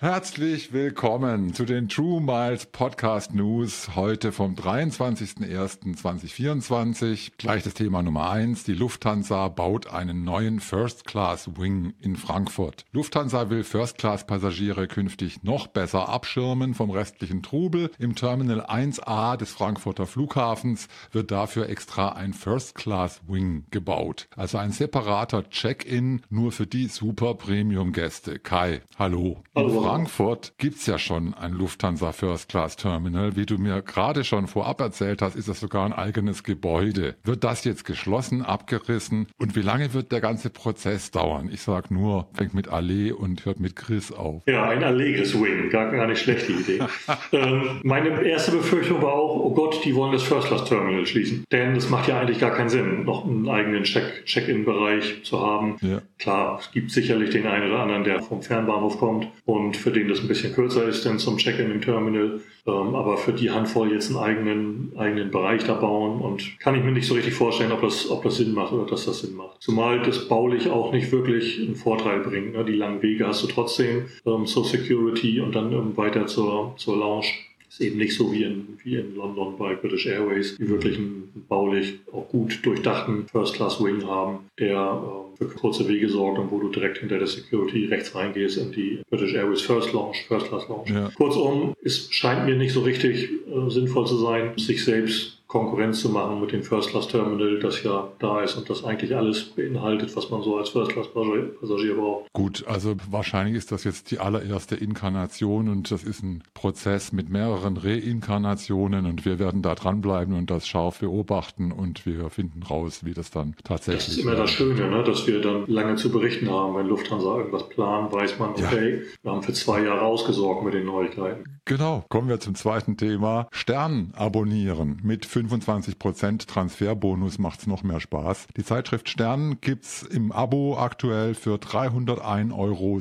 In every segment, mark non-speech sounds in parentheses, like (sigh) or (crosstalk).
Herzlich willkommen zu den True Miles Podcast News heute vom 23.01.2024. Gleich das Thema Nummer eins: Die Lufthansa baut einen neuen First Class Wing in Frankfurt. Lufthansa will First Class Passagiere künftig noch besser abschirmen vom restlichen Trubel. Im Terminal 1A des Frankfurter Flughafens wird dafür extra ein First Class Wing gebaut. Also ein separater Check-in nur für die Super Premium Gäste. Kai, hallo. Hallo. Frankfurt gibt's ja schon ein Lufthansa First Class Terminal. Wie du mir gerade schon vorab erzählt hast, ist das sogar ein eigenes Gebäude. Wird das jetzt geschlossen, abgerissen? Und wie lange wird der ganze Prozess dauern? Ich sag nur, fängt mit Allee und hört mit Chris auf. Ja, ein Alleges Wing, gar, gar nicht schlechte Idee. (laughs) ähm, meine erste Befürchtung war auch, oh Gott, die wollen das First Class Terminal schließen. Denn es macht ja eigentlich gar keinen Sinn, noch einen eigenen Check-in-Bereich zu haben. Ja. Klar, es gibt sicherlich den einen oder anderen, der vom Fernbahnhof kommt und für den das ein bisschen kürzer ist, denn zum Check-in im Terminal. Ähm, aber für die Handvoll jetzt einen eigenen, eigenen Bereich da bauen und kann ich mir nicht so richtig vorstellen, ob das, ob das Sinn macht oder dass das Sinn macht. Zumal das baulich auch nicht wirklich einen Vorteil bringt. Ne? Die langen Wege hast du trotzdem ähm, zur Security und dann ähm, weiter zur, zur Lounge ist eben nicht so wie in, wie in London bei British Airways, die wirklich einen baulich auch gut durchdachten First-Class-Wing haben, der äh, für kurze Wege sorgt und wo du direkt hinter der Security rechts reingehst in die British Airways First Launch, First Class Launch. Ja. Kurzum, es scheint mir nicht so richtig äh, sinnvoll zu sein, sich selbst Konkurrenz zu machen mit dem First-Class-Terminal, das ja da ist und das eigentlich alles beinhaltet, was man so als First-Class-Passagier braucht. Gut, also wahrscheinlich ist das jetzt die allererste Inkarnation und das ist ein Prozess mit mehreren Reinkarnationen und wir werden da dranbleiben und das scharf beobachten und wir finden raus, wie das dann tatsächlich ist. Das ist immer das Schöne, ne? dass wir dann lange zu berichten haben. Wenn Lufthansa irgendwas plant, weiß man, okay, ja. wir haben für zwei Jahre ausgesorgt mit den Neuigkeiten. Genau, kommen wir zum zweiten Thema. Stern abonnieren mit 25% Transferbonus macht's noch mehr Spaß. Die Zeitschrift Stern gibt's im Abo aktuell für 301,60 Euro.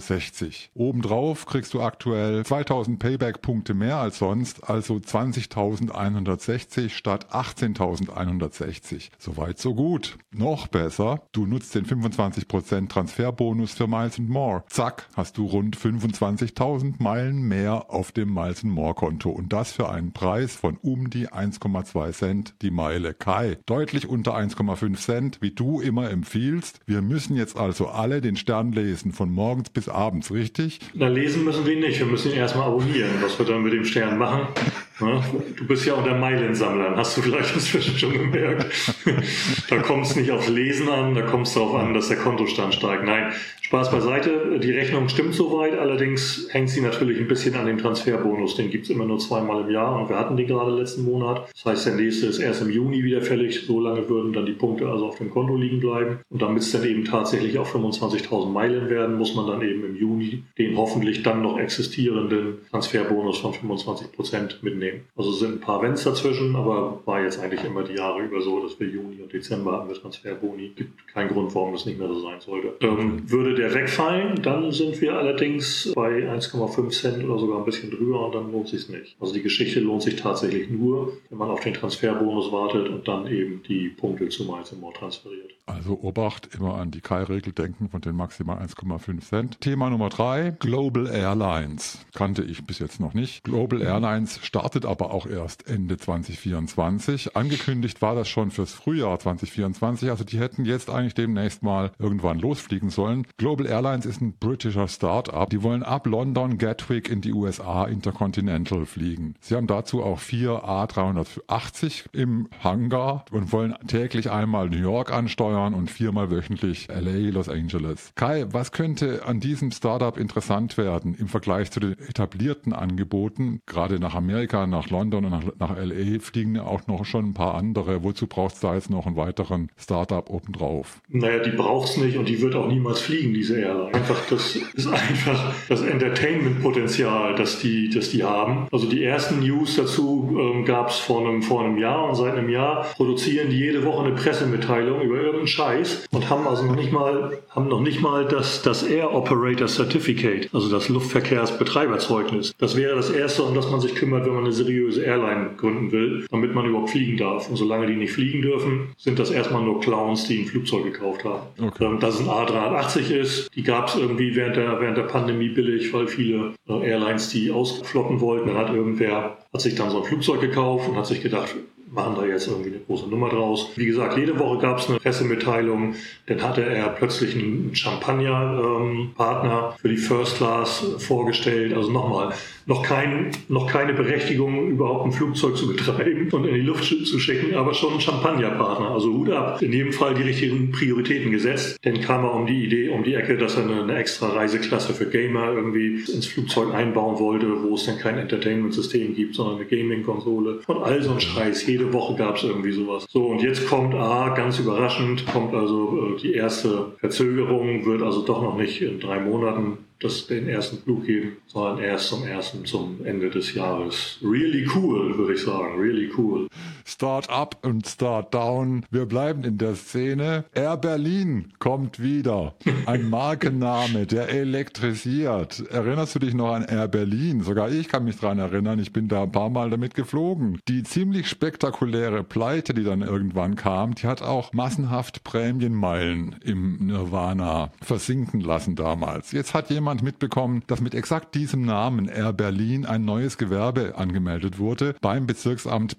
Obendrauf kriegst du aktuell 2000 Payback-Punkte mehr als sonst, also 20.160 statt 18.160. Soweit so gut. Noch besser, du nutzt den 25% Transferbonus für Miles More. Zack, hast du rund 25.000 Meilen mehr auf dem Miles als ein More-Konto und das für einen Preis von um die 1,2 Cent die Meile. Kai, deutlich unter 1,5 Cent, wie du immer empfiehlst. Wir müssen jetzt also alle den Stern lesen, von morgens bis abends, richtig? Na, lesen müssen wir nicht. Wir müssen ihn erstmal abonnieren, was wir dann mit dem Stern machen. (laughs) Du bist ja unter Meilensammlern, hast du vielleicht inzwischen schon gemerkt. (laughs) da kommt es nicht aufs Lesen an, da kommt es darauf an, dass der Kontostand steigt. Nein, Spaß beiseite, die Rechnung stimmt soweit, allerdings hängt sie natürlich ein bisschen an dem Transferbonus. Den gibt es immer nur zweimal im Jahr und wir hatten den gerade letzten Monat. Das heißt, der nächste ist erst im Juni wieder fällig. So lange würden dann die Punkte also auf dem Konto liegen bleiben. Und damit es dann eben tatsächlich auch 25.000 Meilen werden, muss man dann eben im Juni den hoffentlich dann noch existierenden Transferbonus von 25 Prozent mitnehmen. Also sind ein paar Wenns dazwischen, aber war jetzt eigentlich immer die Jahre über so, dass wir Juni und Dezember haben mit Transferboni. Gibt keinen Grund, warum das nicht mehr so sein sollte. Ähm, würde der wegfallen, dann sind wir allerdings bei 1,5 Cent oder sogar ein bisschen drüber und dann lohnt sich nicht. Also die Geschichte lohnt sich tatsächlich nur, wenn man auf den Transferbonus wartet und dann eben die Punkte zu Miles More transferiert. Also Obacht, immer an die Kai-Regel denken von den maximal 1,5 Cent. Thema Nummer drei, Global Airlines. Kannte ich bis jetzt noch nicht. Global Airlines startet aber auch erst Ende 2024. Angekündigt war das schon fürs Frühjahr 2024. Also die hätten jetzt eigentlich demnächst mal irgendwann losfliegen sollen. Global Airlines ist ein britischer Start-up. Die wollen ab London Gatwick in die USA Intercontinental fliegen. Sie haben dazu auch vier A380 im Hangar und wollen täglich einmal New York ansteuern und viermal wöchentlich LA, Los Angeles. Kai, was könnte an diesem Startup interessant werden im Vergleich zu den etablierten Angeboten? Gerade nach Amerika, nach London und nach, nach LA fliegen auch noch schon ein paar andere. Wozu brauchst du da jetzt noch einen weiteren Startup obendrauf? Naja, die brauchst nicht und die wird auch niemals fliegen, diese Airline. Einfach, das ist einfach das Entertainment-Potenzial, das die, das die haben. Also die ersten News dazu ähm, gab es vor einem, vor einem Jahr und seit einem Jahr produzieren die jede Woche eine Pressemitteilung über irgendeinen Scheiß und haben also noch nicht mal, haben noch nicht mal das, das Air Operator Certificate, also das Luftverkehrsbetreiberzeugnis. Das wäre das erste, um das man sich kümmert, wenn man eine seriöse Airline gründen will, damit man überhaupt fliegen darf. Und solange die nicht fliegen dürfen, sind das erstmal nur Clowns, die ein Flugzeug gekauft haben. Okay. Ähm, dass es ein A380 ist, die gab es irgendwie während der, während der Pandemie billig, weil viele äh, Airlines die ausflotten wollten. Dann hat irgendwer, hat sich dann so ein Flugzeug gekauft und hat sich gedacht, machen da jetzt irgendwie eine große Nummer draus. Wie gesagt, jede Woche gab es eine Pressemitteilung. Dann hatte er plötzlich einen Champagner-Partner ähm, für die First Class vorgestellt. Also nochmal, noch, kein, noch keine Berechtigung, überhaupt ein Flugzeug zu betreiben und in die Luft zu schicken, aber schon ein Champagnerpartner. Also Hut ab. In jedem Fall die richtigen Prioritäten gesetzt. Dann kam er um die Idee, um die Ecke, dass er eine, eine extra Reiseklasse für Gamer irgendwie ins Flugzeug einbauen wollte, wo es dann kein Entertainment-System gibt, sondern eine Gaming-Konsole und all so ein Scheiß. Jede Woche gab es irgendwie sowas. So, und jetzt kommt A, ganz überraschend, kommt also äh, die erste Verzögerung, wird also doch noch nicht in drei Monaten das, den ersten Flug geben, sondern erst zum ersten, zum Ende des Jahres. Really cool, würde ich sagen. Really cool. Start up und Start down. Wir bleiben in der Szene. Air Berlin kommt wieder. Ein Markenname, der elektrisiert. Erinnerst du dich noch an Air Berlin? Sogar ich kann mich daran erinnern. Ich bin da ein paar Mal damit geflogen. Die ziemlich spektakuläre Pleite, die dann irgendwann kam, die hat auch massenhaft Prämienmeilen im Nirvana versinken lassen damals. Jetzt hat jemand mitbekommen, dass mit exakt diesem Namen Air Berlin ein neues Gewerbe angemeldet wurde beim Bezirksamt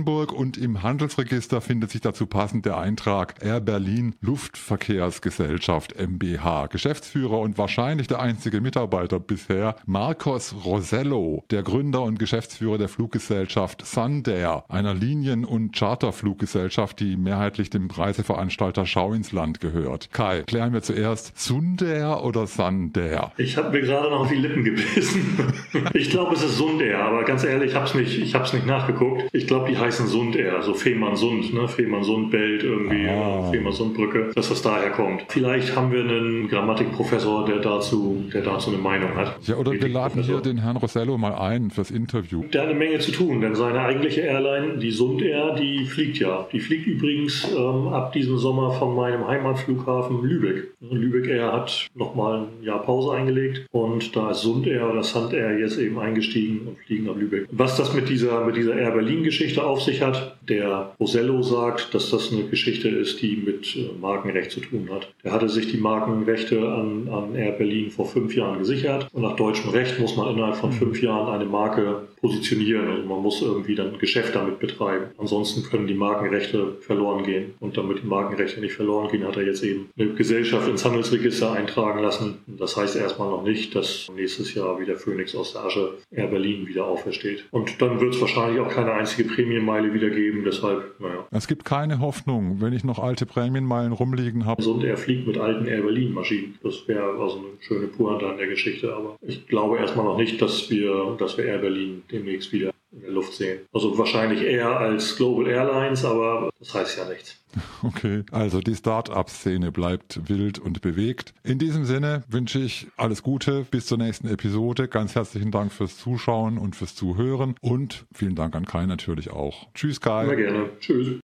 Berlin-Charlottenburg und im Handelsregister findet sich dazu passend der Eintrag Air Berlin Luftverkehrsgesellschaft MBH. Geschäftsführer und wahrscheinlich der einzige Mitarbeiter bisher Marcos Rosello, der Gründer und Geschäftsführer der Fluggesellschaft Sundair, einer Linien- und Charterfluggesellschaft, die mehrheitlich dem Reiseveranstalter Schau ins Land gehört. Kai, klären wir zuerst Sundair oder Sundair? Ich habe mir gerade noch auf die Lippen gebissen. ich glaube, es ist Sundair, aber ganz ehrlich, ich habe es nicht, nicht nachgeguckt. Ich glaube, die heißen Sundair, so Fehmarnsund, ne? Fehmarnsund-Belt irgendwie, ah. Fehmarnsund-Brücke, dass das daher kommt. Vielleicht haben wir einen Grammatikprofessor, der dazu, der dazu eine Meinung hat. Ja, oder wir laden hier den Herrn Rossello mal ein fürs Interview. Der hat eine Menge zu tun, denn seine eigentliche Airline, die Sundair, die fliegt ja. Die fliegt übrigens ähm, ab diesem Sommer von meinem Heimatflughafen Lübeck. Lübeck Air hat nochmal ein Jahr Pause eingelegt und da ist Sund Air oder Sand Air jetzt eben eingestiegen und fliegen nach Lübeck. Was das mit dieser, mit dieser Air Berlin Geschichte auf sich hat, der Rosello sagt, dass das eine Geschichte ist, die mit äh, Markenrecht zu tun hat. Er hatte sich die Markenrechte an, an Air Berlin vor fünf Jahren gesichert und nach deutschem Recht muss man innerhalb von fünf Jahren eine Marke positionieren. Also man muss irgendwie dann Geschäft damit betreiben. Ansonsten können die Markenrechte verloren gehen. Und damit die Markenrechte nicht verloren gehen, hat er jetzt eben eine Gesellschaft ins Handelsregister eintragen lassen. Das heißt erstmal noch nicht, dass nächstes Jahr wieder Phoenix aus der Asche Air Berlin wieder aufersteht. Und dann wird es wahrscheinlich auch keine einzige Prämienmeile wieder geben. Deshalb, naja. Es gibt keine Hoffnung, wenn ich noch alte Prämienmeilen rumliegen habe. Und er fliegt mit alten Air Berlin Maschinen. Das wäre also eine schöne Pointe an der Geschichte. Aber ich glaube erstmal noch nicht, dass wir, dass wir Air Berlin demnächst wieder Luft sehen. Also wahrscheinlich eher als Global Airlines, aber das heißt ja nichts. (laughs) Okay, also die Start-up-Szene bleibt wild und bewegt. In diesem Sinne wünsche ich alles Gute bis zur nächsten Episode. Ganz herzlichen Dank fürs Zuschauen und fürs Zuhören und vielen Dank an Kai natürlich auch. Tschüss, Kai. Sehr gerne. Tschüss.